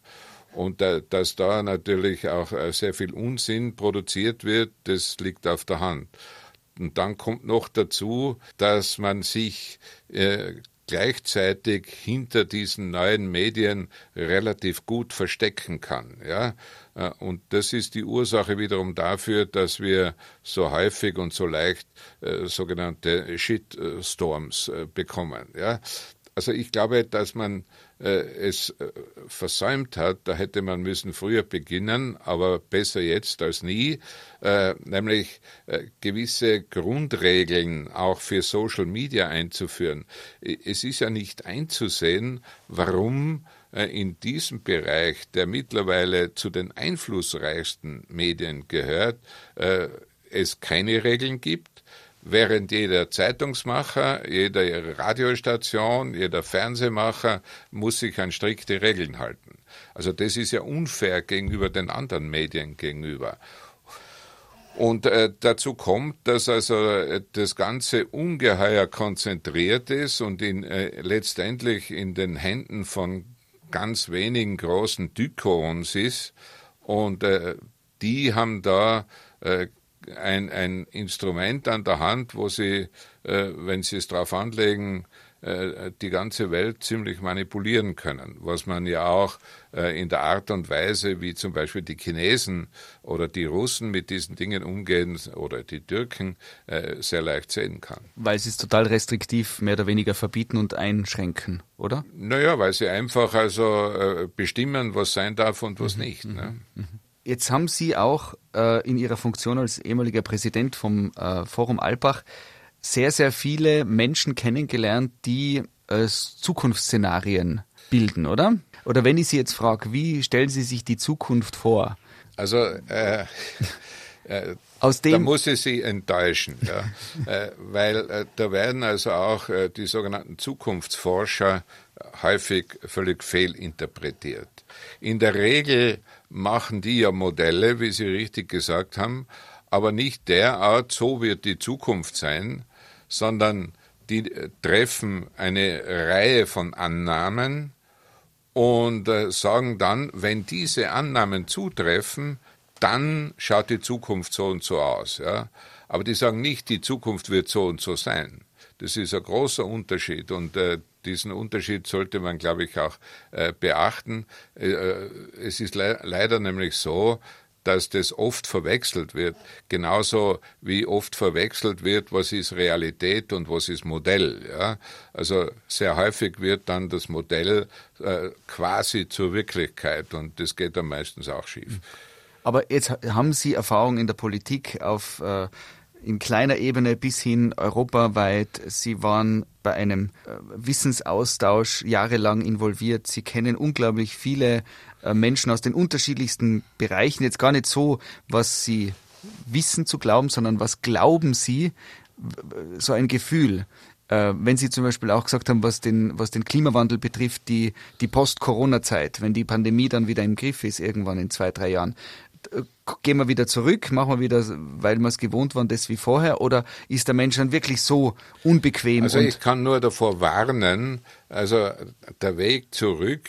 Und äh, dass da natürlich auch sehr viel Unsinn produziert wird, das liegt auf der Hand. Und dann kommt noch dazu, dass man sich gleichzeitig hinter diesen neuen Medien relativ gut verstecken kann. Ja? Äh, und das ist die Ursache wiederum dafür, dass wir so häufig und so leicht äh, sogenannte Shitstorms äh, bekommen. Ja? Also ich glaube, dass man es äh, versäumt hat, da hätte man müssen früher beginnen, aber besser jetzt als nie, äh, nämlich äh, gewisse Grundregeln auch für Social Media einzuführen. Es ist ja nicht einzusehen, warum äh, in diesem Bereich, der mittlerweile zu den einflussreichsten Medien gehört, äh, es keine Regeln gibt, während jeder Zeitungsmacher, jeder Radiostation, jeder Fernsehmacher muss sich an strikte Regeln halten. Also das ist ja unfair gegenüber den anderen Medien gegenüber. Und äh, dazu kommt, dass also äh, das Ganze ungeheuer konzentriert ist und in, äh, letztendlich in den Händen von ganz wenigen großen Dykons ist. Und äh, die haben da äh, ein, ein Instrument an der Hand, wo sie, äh, wenn sie es drauf anlegen, äh, die ganze Welt ziemlich manipulieren können, was man ja auch äh, in der Art und Weise, wie zum Beispiel die Chinesen oder die Russen mit diesen Dingen umgehen oder die Türken äh, sehr leicht sehen kann. Weil sie es total restriktiv mehr oder weniger verbieten und einschränken, oder? Naja, weil sie einfach also bestimmen, was sein darf und was mhm. nicht. Ne? Mhm. Jetzt haben Sie auch äh, in Ihrer Funktion als ehemaliger Präsident vom äh, Forum Alpbach sehr, sehr viele Menschen kennengelernt, die äh, Zukunftsszenarien bilden, oder? Oder wenn ich Sie jetzt frage, wie stellen Sie sich die Zukunft vor? Also äh, äh, Aus dem da muss ich Sie enttäuschen, ja, äh, weil da werden also auch die sogenannten Zukunftsforscher häufig völlig fehlinterpretiert. In der Regel machen die ja Modelle, wie Sie richtig gesagt haben, aber nicht derart, so wird die Zukunft sein, sondern die äh, treffen eine Reihe von Annahmen und äh, sagen dann, wenn diese Annahmen zutreffen, dann schaut die Zukunft so und so aus. Ja? Aber die sagen nicht, die Zukunft wird so und so sein. Das ist ein großer Unterschied und äh, diesen Unterschied sollte man, glaube ich, auch äh, beachten. Äh, äh, es ist le leider nämlich so, dass das oft verwechselt wird, genauso wie oft verwechselt wird, was ist Realität und was ist Modell. Ja? Also sehr häufig wird dann das Modell äh, quasi zur Wirklichkeit und das geht dann meistens auch schief. Aber jetzt haben Sie Erfahrung in der Politik auf äh, in kleiner Ebene bis hin europaweit. Sie waren bei einem äh, Wissensaustausch jahrelang involviert. Sie kennen unglaublich viele äh, Menschen aus den unterschiedlichsten Bereichen. Jetzt gar nicht so, was sie wissen zu glauben, sondern was glauben sie, so ein Gefühl. Äh, wenn Sie zum Beispiel auch gesagt haben, was den, was den Klimawandel betrifft, die, die Post-Corona-Zeit, wenn die Pandemie dann wieder im Griff ist, irgendwann in zwei, drei Jahren, gehen wir wieder zurück, machen wir wieder, weil wir es gewohnt waren, das wie vorher, oder ist der Mensch dann wirklich so unbequem? Also ich kann nur davor warnen, also der Weg zurück,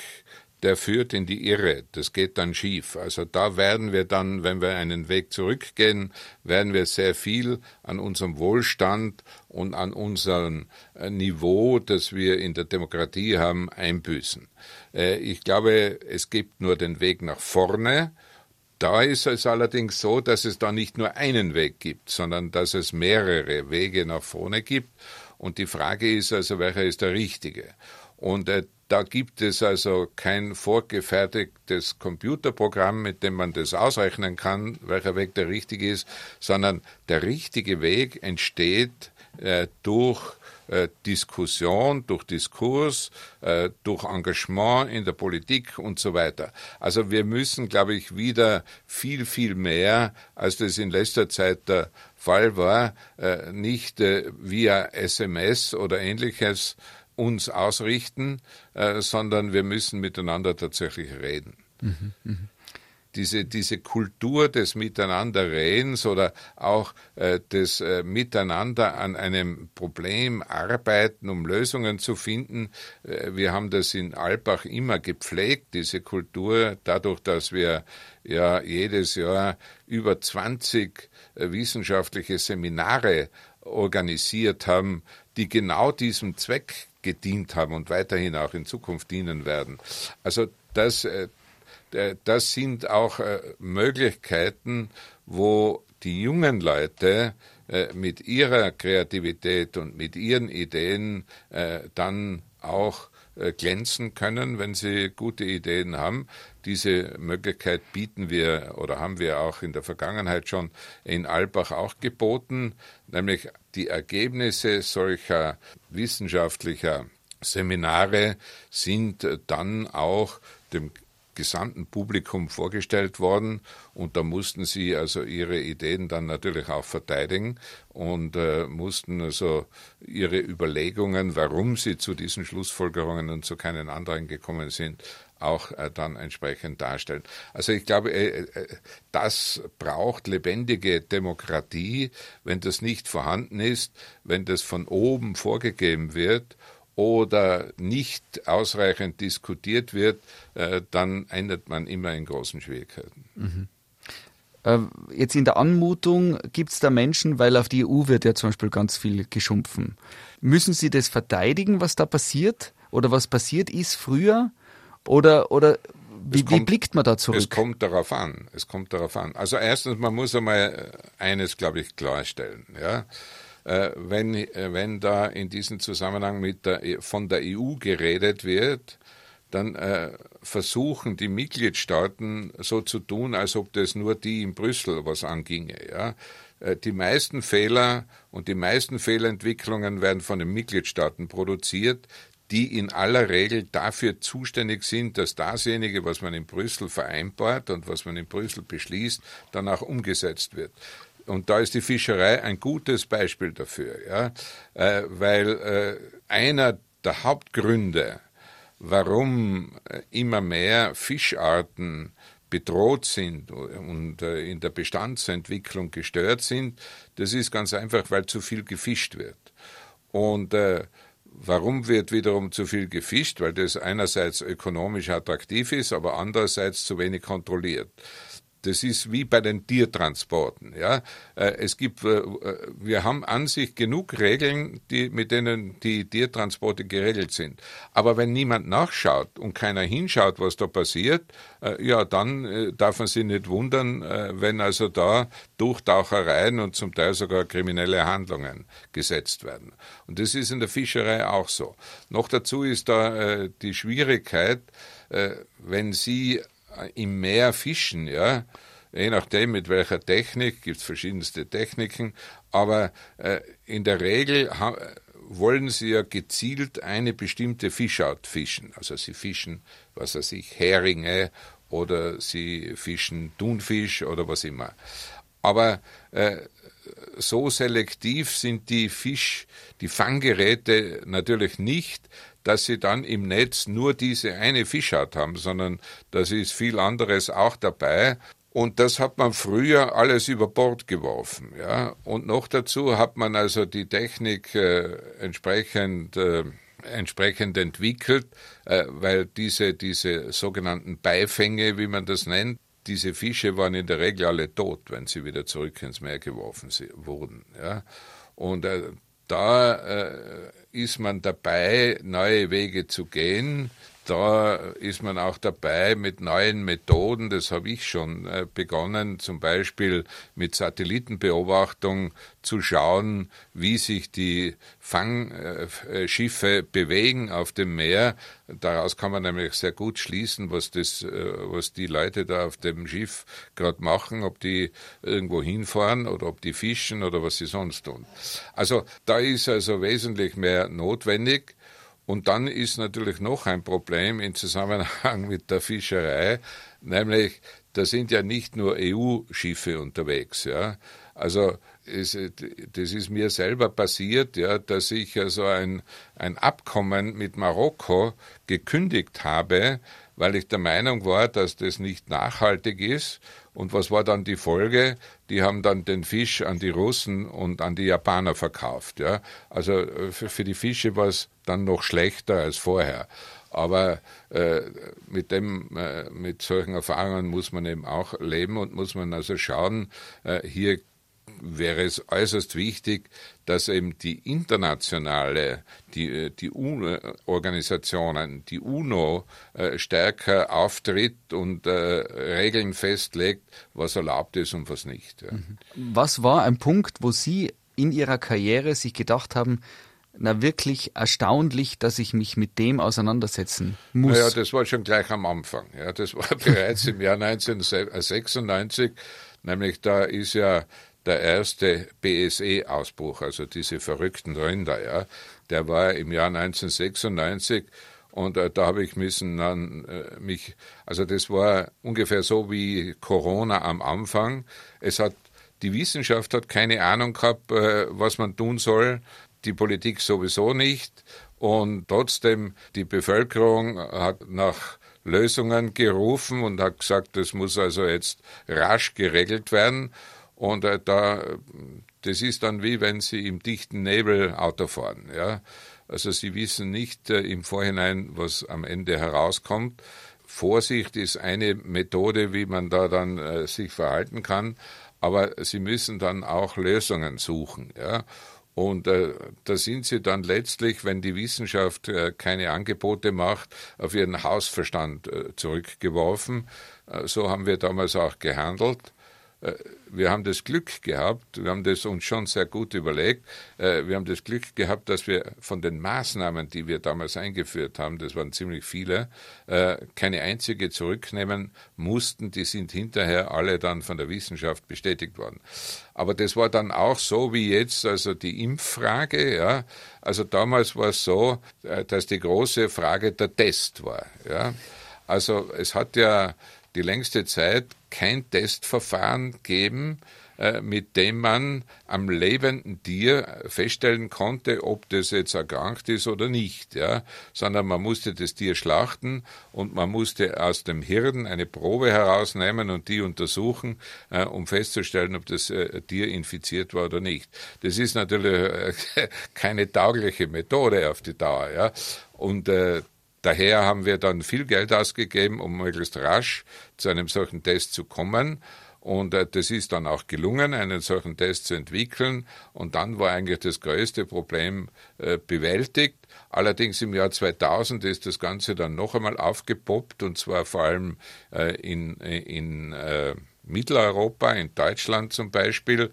der führt in die Irre. Das geht dann schief. Also da werden wir dann, wenn wir einen Weg zurückgehen, werden wir sehr viel an unserem Wohlstand und an unserem äh, Niveau, das wir in der Demokratie haben, einbüßen. Äh, ich glaube, es gibt nur den Weg nach vorne da ist es allerdings so, dass es da nicht nur einen Weg gibt, sondern dass es mehrere Wege nach vorne gibt. Und die Frage ist also, welcher ist der richtige? Und äh, da gibt es also kein vorgefertigtes Computerprogramm, mit dem man das ausrechnen kann, welcher Weg der richtige ist, sondern der richtige Weg entsteht äh, durch äh, Diskussion, durch Diskurs, äh, durch Engagement in der Politik und so weiter. Also wir müssen, glaube ich, wieder viel, viel mehr, als das in letzter Zeit der Fall war, äh, nicht via SMS oder ähnliches uns ausrichten, sondern wir müssen miteinander tatsächlich reden. Mhm, mh diese, diese Kultur des Miteinanderredens oder auch äh, des äh, Miteinander an einem Problem arbeiten, um Lösungen zu finden. Äh, wir haben das in Alpbach immer gepflegt, diese Kultur, dadurch, dass wir ja jedes Jahr über 20 äh, wissenschaftliche Seminare organisiert haben, die genau diesem Zweck gedient haben und weiterhin auch in Zukunft dienen werden. Also das, äh, das sind auch äh, Möglichkeiten, wo die jungen Leute äh, mit ihrer Kreativität und mit ihren Ideen äh, dann auch äh, glänzen können, wenn sie gute Ideen haben. Diese Möglichkeit bieten wir oder haben wir auch in der Vergangenheit schon in Albach auch geboten, nämlich die Ergebnisse solcher wissenschaftlicher Seminare sind dann auch dem gesamten Publikum vorgestellt worden und da mussten sie also ihre Ideen dann natürlich auch verteidigen und äh, mussten also ihre Überlegungen, warum sie zu diesen Schlussfolgerungen und zu keinen anderen gekommen sind, auch äh, dann entsprechend darstellen. Also ich glaube, äh, äh, das braucht lebendige Demokratie. Wenn das nicht vorhanden ist, wenn das von oben vorgegeben wird oder nicht ausreichend diskutiert wird, äh, dann endet man immer in großen Schwierigkeiten. Mhm. Äh, jetzt in der Anmutung gibt es da Menschen, weil auf die EU wird ja zum Beispiel ganz viel geschumpfen. Müssen Sie das verteidigen, was da passiert? Oder was passiert ist früher? Oder, oder wie, kommt, wie, blickt man da zurück? Es kommt darauf an. Es kommt darauf an. Also erstens, man muss einmal eines, glaube ich, klarstellen. Ja? Äh, wenn, äh, wenn da in diesem Zusammenhang mit der, e, von der EU geredet wird, dann äh, versuchen die Mitgliedstaaten so zu tun, als ob das nur die in Brüssel was anginge. Ja? Äh, die meisten Fehler und die meisten Fehlentwicklungen werden von den Mitgliedstaaten produziert, die in aller Regel dafür zuständig sind, dass dasjenige, was man in Brüssel vereinbart und was man in Brüssel beschließt, dann auch umgesetzt wird. Und da ist die Fischerei ein gutes Beispiel dafür, ja? Äh, weil äh, einer der Hauptgründe, warum äh, immer mehr Fischarten bedroht sind und äh, in der Bestandsentwicklung gestört sind, das ist ganz einfach, weil zu viel gefischt wird. Und äh, Warum wird wiederum zu viel gefischt? Weil das einerseits ökonomisch attraktiv ist, aber andererseits zu wenig kontrolliert. Das ist wie bei den Tiertransporten. Ja, äh, es gibt, äh, wir haben an sich genug Regeln, die, mit denen die Tiertransporte geregelt sind. Aber wenn niemand nachschaut und keiner hinschaut, was da passiert, äh, ja, dann darf man sich nicht wundern, wenn also da Durchtauchereien und zum Teil sogar kriminelle Handlungen gesetzt werden. Und das ist in der Fischerei auch so. Noch dazu ist da die Schwierigkeit, wenn Sie im Meer fischen, ja. Je nachdem, mit welcher Technik, gibt es verschiedenste Techniken, aber äh, in der Regel wollen sie ja gezielt eine bestimmte Fischart fischen. Also sie fischen, was weiß ich, Heringe oder sie fischen Thunfisch oder was immer. Aber äh, so selektiv sind die Fisch, die Fanggeräte natürlich nicht, dass sie dann im Netz nur diese eine Fischart haben, sondern da ist viel anderes auch dabei. Und das hat man früher alles über Bord geworfen. Ja? Und noch dazu hat man also die Technik äh, entsprechend, äh, entsprechend entwickelt, äh, weil diese, diese sogenannten Beifänge, wie man das nennt, diese Fische waren in der Regel alle tot, wenn sie wieder zurück ins Meer geworfen wurden. Ja? Und äh, da äh, ist man dabei, neue Wege zu gehen. Da ist man auch dabei mit neuen Methoden, das habe ich schon äh, begonnen, zum Beispiel mit Satellitenbeobachtung zu schauen, wie sich die Fangschiffe bewegen auf dem Meer. Daraus kann man nämlich sehr gut schließen, was, das, äh, was die Leute da auf dem Schiff gerade machen, ob die irgendwo hinfahren oder ob die fischen oder was sie sonst tun. Also da ist also wesentlich mehr notwendig. Und dann ist natürlich noch ein Problem im Zusammenhang mit der Fischerei, nämlich da sind ja nicht nur EU-Schiffe unterwegs. Ja. Also es, das ist mir selber passiert, ja, dass ich also ein, ein Abkommen mit Marokko gekündigt habe, weil ich der Meinung war, dass das nicht nachhaltig ist. Und was war dann die Folge? Die haben dann den Fisch an die Russen und an die Japaner verkauft. Ja? Also äh, für, für die Fische war es dann noch schlechter als vorher. Aber äh, mit dem, äh, mit solchen Erfahrungen muss man eben auch leben und muss man also schauen, äh, hier wäre es äußerst wichtig, dass eben die internationale, die, die UNO-Organisationen, die UNO äh, stärker auftritt und äh, Regeln festlegt, was erlaubt ist und was nicht. Ja. Was war ein Punkt, wo Sie in ihrer Karriere sich gedacht haben, na wirklich erstaunlich, dass ich mich mit dem auseinandersetzen muss. Naja, das war schon gleich am Anfang. Ja, das war bereits im Jahr 1996, nämlich da ist ja der erste BSE-Ausbruch, also diese verrückten Rinder, ja, der war im Jahr 1996 und äh, da habe ich müssen dann äh, mich, also das war ungefähr so wie Corona am Anfang. Es hat die Wissenschaft hat keine Ahnung gehabt, äh, was man tun soll die Politik sowieso nicht. Und trotzdem, die Bevölkerung hat nach Lösungen gerufen und hat gesagt, das muss also jetzt rasch geregelt werden. Und äh, da, das ist dann wie wenn Sie im dichten Nebel Auto fahren. Ja? Also Sie wissen nicht äh, im Vorhinein, was am Ende herauskommt. Vorsicht ist eine Methode, wie man da dann äh, sich verhalten kann, aber Sie müssen dann auch Lösungen suchen. Ja? Und äh, da sind sie dann letztlich, wenn die Wissenschaft äh, keine Angebote macht, auf ihren Hausverstand äh, zurückgeworfen. Äh, so haben wir damals auch gehandelt. Äh, wir haben das Glück gehabt, wir haben das uns schon sehr gut überlegt, äh, wir haben das Glück gehabt, dass wir von den Maßnahmen, die wir damals eingeführt haben, das waren ziemlich viele, äh, keine einzige zurücknehmen mussten. Die sind hinterher alle dann von der Wissenschaft bestätigt worden. Aber das war dann auch so wie jetzt, also die Impffrage, ja. Also damals war es so, dass die große Frage der Test war, ja. Also es hat ja die längste Zeit kein Testverfahren geben, äh, mit dem man am lebenden Tier feststellen konnte, ob das jetzt erkrankt ist oder nicht, ja, sondern man musste das Tier schlachten und man musste aus dem Hirn eine Probe herausnehmen und die untersuchen, äh, um festzustellen, ob das äh, Tier infiziert war oder nicht. Das ist natürlich keine taugliche Methode auf die Dauer, ja, und Daher haben wir dann viel Geld ausgegeben, um möglichst rasch zu einem solchen Test zu kommen. Und äh, das ist dann auch gelungen, einen solchen Test zu entwickeln. Und dann war eigentlich das größte Problem äh, bewältigt. Allerdings im Jahr 2000 ist das Ganze dann noch einmal aufgepoppt, und zwar vor allem äh, in, in äh, Mitteleuropa, in Deutschland zum Beispiel,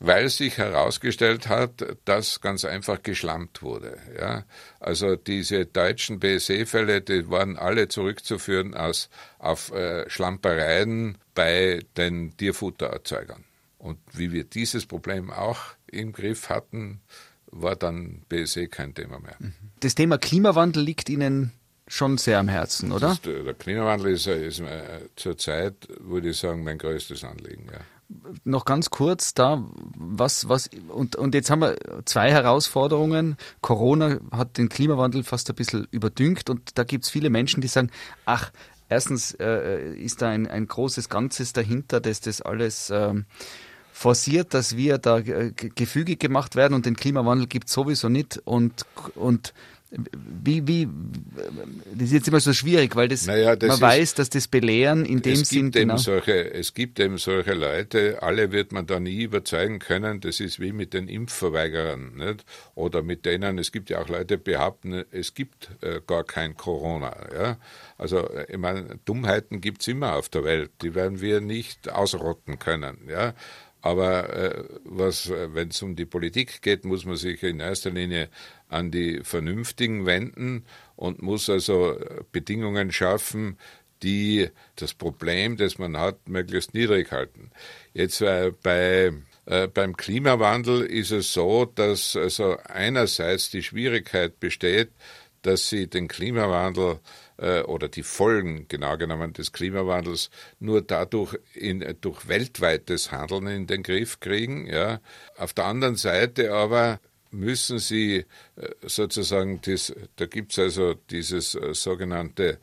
weil sich herausgestellt hat, dass ganz einfach geschlampt wurde. Ja? Also diese deutschen BSE-Fälle, die waren alle zurückzuführen aus, auf äh, Schlampereien bei den Tierfuttererzeugern. Und wie wir dieses Problem auch im Griff hatten, war dann BSE kein Thema mehr. Das Thema Klimawandel liegt Ihnen schon sehr am Herzen, oder? Ist, der Klimawandel ist, ist äh, zurzeit, würde ich sagen, mein größtes Anliegen. Ja. Noch ganz kurz da, was, was, und, und jetzt haben wir zwei Herausforderungen. Corona hat den Klimawandel fast ein bisschen überdüngt und da gibt es viele Menschen, die sagen, ach, erstens äh, ist da ein, ein großes Ganzes dahinter, dass das alles ähm, forciert, dass wir da äh, gefügig gemacht werden und den Klimawandel gibt es sowieso nicht und, und wie, wie, das ist jetzt immer so schwierig, weil das, naja, das man ist, weiß, dass das Belehren in dem es Sinn. Gibt genau solche, es gibt eben solche Leute, alle wird man da nie überzeugen können, das ist wie mit den Impfverweigerern, nicht? Oder mit denen, es gibt ja auch Leute, die behaupten, es gibt äh, gar kein Corona, ja. Also, ich meine, Dummheiten gibt es immer auf der Welt, die werden wir nicht ausrotten können, ja. Aber äh, was, äh, wenn es um die Politik geht, muss man sich in erster Linie an die Vernünftigen wenden und muss also Bedingungen schaffen, die das Problem, das man hat, möglichst niedrig halten. Jetzt äh, bei äh, beim Klimawandel ist es so, dass also einerseits die Schwierigkeit besteht, dass sie den Klimawandel äh, oder die Folgen, genau genommen, des Klimawandels nur dadurch in, durch weltweites Handeln in den Griff kriegen. Ja. Auf der anderen Seite aber müssen sie äh, sozusagen, das, da gibt es also dieses äh, sogenannte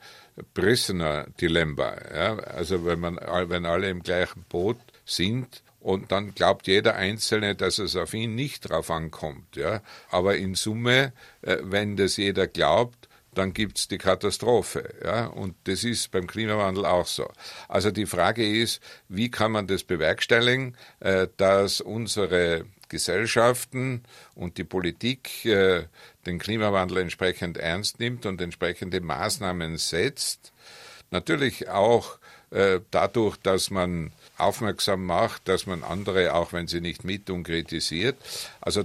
Prisoner-Dilemma. Ja? Also wenn, man, wenn alle im gleichen Boot sind und dann glaubt jeder Einzelne, dass es auf ihn nicht drauf ankommt. Ja? Aber in Summe, wenn das jeder glaubt, dann gibt es die Katastrophe. Ja? Und das ist beim Klimawandel auch so. Also die Frage ist, wie kann man das bewerkstelligen, dass unsere Gesellschaften und die Politik äh, den Klimawandel entsprechend ernst nimmt und entsprechende Maßnahmen setzt. Natürlich auch äh, dadurch, dass man aufmerksam macht, dass man andere, auch wenn sie nicht mit und kritisiert. Also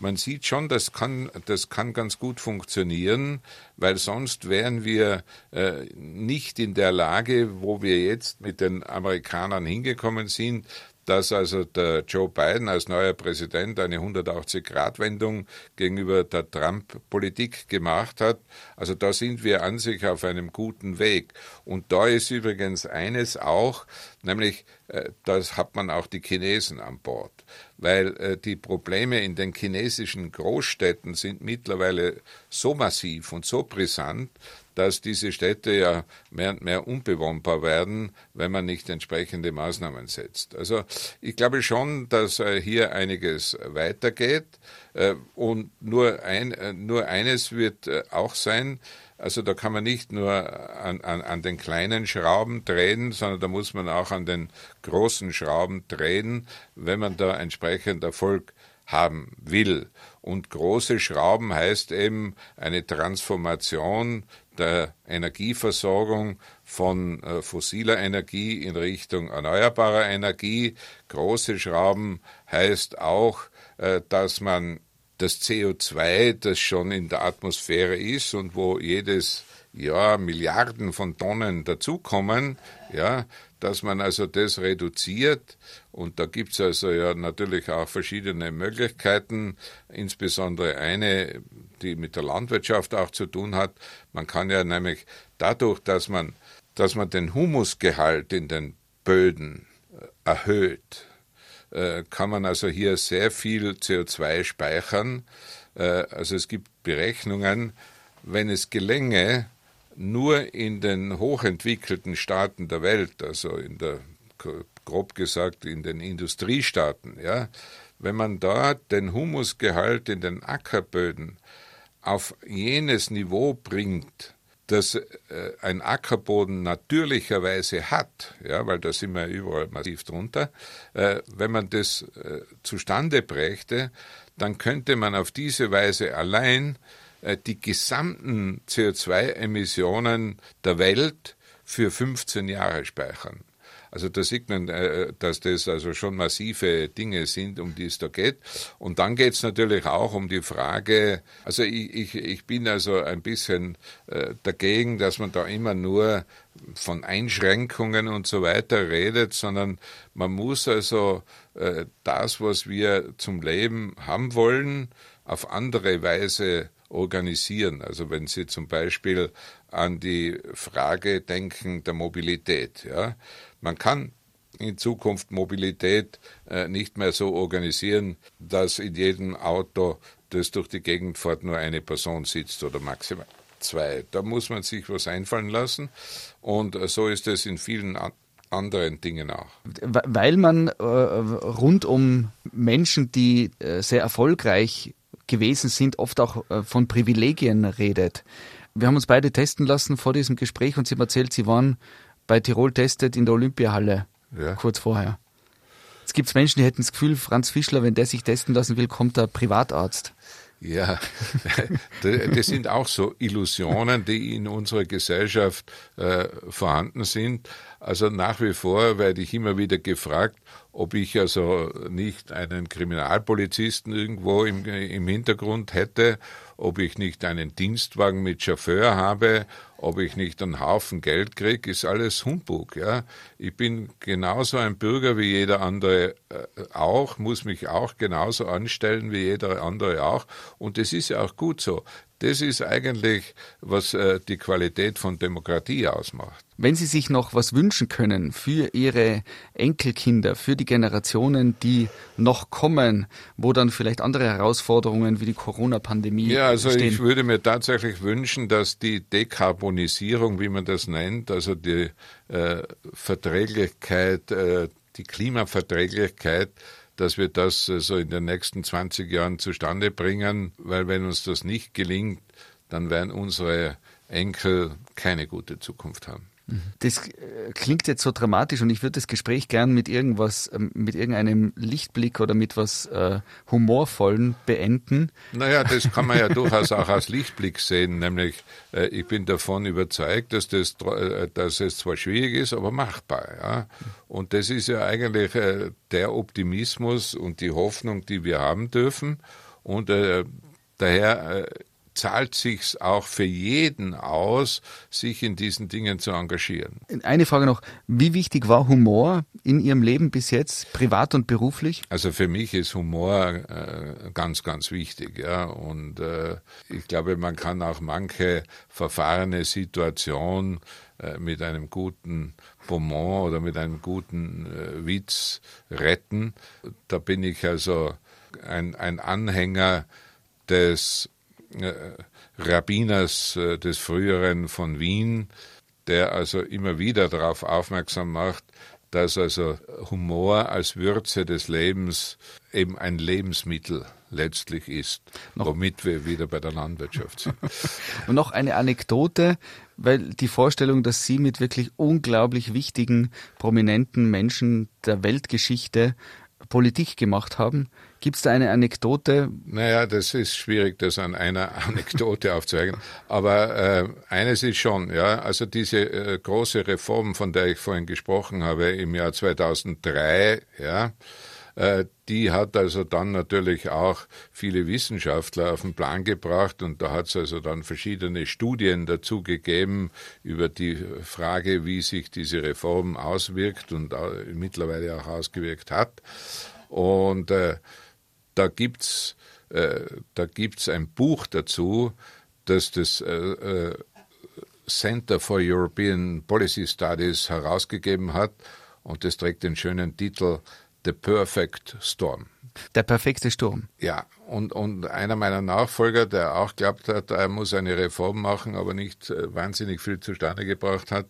man sieht schon, das kann, das kann ganz gut funktionieren, weil sonst wären wir äh, nicht in der Lage, wo wir jetzt mit den Amerikanern hingekommen sind, dass also der Joe Biden als neuer Präsident eine 180-Grad-Wendung gegenüber der Trump-Politik gemacht hat. Also da sind wir an sich auf einem guten Weg. Und da ist übrigens eines auch, nämlich äh, das hat man auch die Chinesen an Bord, weil äh, die Probleme in den chinesischen Großstädten sind mittlerweile so massiv und so brisant, dass diese Städte ja mehr und mehr unbewohnbar werden, wenn man nicht entsprechende Maßnahmen setzt. Also ich glaube schon, dass äh, hier einiges weitergeht. Äh, und nur, ein, äh, nur eines wird auch sein, also da kann man nicht nur an, an, an den kleinen Schrauben drehen, sondern da muss man auch an den großen Schrauben drehen, wenn man da entsprechend Erfolg haben will. Und große Schrauben heißt eben eine Transformation der Energieversorgung von äh, fossiler Energie in Richtung erneuerbarer Energie. Große Schrauben heißt auch, äh, dass man das CO2, das schon in der Atmosphäre ist und wo jedes Jahr Milliarden von Tonnen dazukommen, ja, dass man also das reduziert. Und da gibt es also ja natürlich auch verschiedene Möglichkeiten, insbesondere eine, die mit der Landwirtschaft auch zu tun hat. Man kann ja nämlich dadurch, dass man, dass man den Humusgehalt in den Böden äh, erhöht, äh, kann man also hier sehr viel CO2 speichern. Äh, also es gibt Berechnungen, wenn es gelänge, nur in den hochentwickelten Staaten der Welt, also in der grob gesagt in den Industriestaaten, ja, wenn man dort den Humusgehalt in den Ackerböden auf jenes Niveau bringt, das äh, ein Ackerboden natürlicherweise hat, ja, weil da sind wir überall massiv drunter, äh, wenn man das äh, zustande brächte, dann könnte man auf diese Weise allein die gesamten CO2-Emissionen der Welt für 15 Jahre speichern. Also da sieht man, äh, dass das also schon massive Dinge sind, um die es da geht. Und dann geht es natürlich auch um die Frage, also ich, ich, ich bin also ein bisschen äh, dagegen, dass man da immer nur von Einschränkungen und so weiter redet, sondern man muss also äh, das, was wir zum Leben haben wollen, auf andere Weise organisieren. Also wenn Sie zum Beispiel an die Frage denken der Mobilität, ja, man kann in Zukunft Mobilität äh, nicht mehr so organisieren, dass in jedem Auto, das durch die Gegend fährt, nur eine Person sitzt oder maximal zwei. Da muss man sich was einfallen lassen und äh, so ist es in vielen anderen Dingen auch. Weil man äh, rund um Menschen, die äh, sehr erfolgreich gewesen sind, oft auch äh, von Privilegien redet. Wir haben uns beide testen lassen vor diesem Gespräch und Sie haben erzählt, Sie waren bei Tirol testet in der Olympiahalle ja. kurz vorher. Jetzt gibt es Menschen, die hätten das Gefühl, Franz Fischler, wenn der sich testen lassen will, kommt der Privatarzt. Ja, das sind auch so Illusionen, die in unserer Gesellschaft äh, vorhanden sind. Also nach wie vor werde ich immer wieder gefragt, ob ich also nicht einen Kriminalpolizisten irgendwo im, im Hintergrund hätte, ob ich nicht einen Dienstwagen mit Chauffeur habe, ob ich nicht einen Haufen Geld kriege, ist alles Humbug. Ja? Ich bin genauso ein Bürger wie jeder andere äh, auch, muss mich auch genauso anstellen wie jeder andere auch. Und das ist ja auch gut so. Das ist eigentlich, was äh, die Qualität von Demokratie ausmacht. Wenn Sie sich noch was wünschen können für Ihre Enkelkinder, für die Generationen, die noch kommen, wo dann vielleicht andere Herausforderungen wie die Corona-Pandemie Ja, also stehen. ich würde mir tatsächlich wünschen, dass die Dekarbonisierung, wie man das nennt, also die äh, Verträglichkeit, äh, die Klimaverträglichkeit, dass wir das so also in den nächsten 20 Jahren zustande bringen, weil wenn uns das nicht gelingt, dann werden unsere Enkel keine gute Zukunft haben. Das äh, klingt jetzt so dramatisch und ich würde das Gespräch gern mit irgendwas, ähm, mit irgendeinem Lichtblick oder mit was äh, Humorvollen beenden. Naja, das kann man ja durchaus auch als Lichtblick sehen, nämlich äh, ich bin davon überzeugt, dass, das, äh, dass es zwar schwierig ist, aber machbar. Ja? Und das ist ja eigentlich äh, der Optimismus und die Hoffnung, die wir haben dürfen. Und daher zahlt sich's auch für jeden aus, sich in diesen Dingen zu engagieren. Eine Frage noch: Wie wichtig war Humor in Ihrem Leben bis jetzt, privat und beruflich? Also für mich ist Humor äh, ganz, ganz wichtig, ja. Und äh, ich glaube, man kann auch manche verfahrene Situation äh, mit einem guten Beaumont oder mit einem guten äh, Witz retten. Da bin ich also ein, ein Anhänger des Rabbiners äh, des früheren von Wien, der also immer wieder darauf aufmerksam macht, dass also Humor als Würze des Lebens eben ein Lebensmittel letztlich ist, noch womit wir wieder bei der Landwirtschaft sind. Und noch eine Anekdote, weil die Vorstellung, dass Sie mit wirklich unglaublich wichtigen, prominenten Menschen der Weltgeschichte Politik gemacht haben, Gibt es da eine Anekdote? Naja, das ist schwierig, das an einer Anekdote aufzuzeigen. Aber äh, eines ist schon, ja, also diese äh, große Reform, von der ich vorhin gesprochen habe, im Jahr 2003, ja, äh, die hat also dann natürlich auch viele Wissenschaftler auf den Plan gebracht und da hat es also dann verschiedene Studien dazu gegeben über die Frage, wie sich diese Reform auswirkt und mittlerweile auch ausgewirkt hat. Und äh, da gibt's äh, da gibt's ein Buch dazu, das das äh, äh, Center for European Policy Studies herausgegeben hat und das trägt den schönen Titel The Perfect Storm. Der perfekte Sturm. Ja, und, und einer meiner Nachfolger, der auch glaubt hat, er muss eine Reform machen, aber nicht äh, wahnsinnig viel zustande gebracht hat,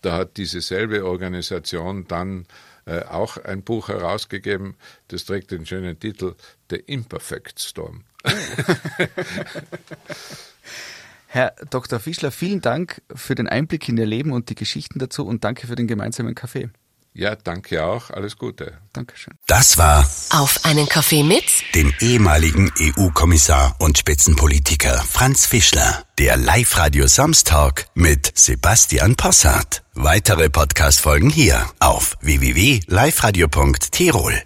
da hat diese selbe Organisation dann äh, auch ein Buch herausgegeben, das trägt den schönen Titel The Imperfect Storm. Herr Dr. Fischler, vielen Dank für den Einblick in Ihr Leben und die Geschichten dazu und danke für den gemeinsamen Kaffee. Ja, danke auch. Alles Gute. Dankeschön. Das war Auf einen Kaffee mit dem ehemaligen EU-Kommissar und Spitzenpolitiker Franz Fischler. Der Live-Radio Samstag mit Sebastian Possart. Weitere Podcast-Folgen hier auf www.liveradio.tirol.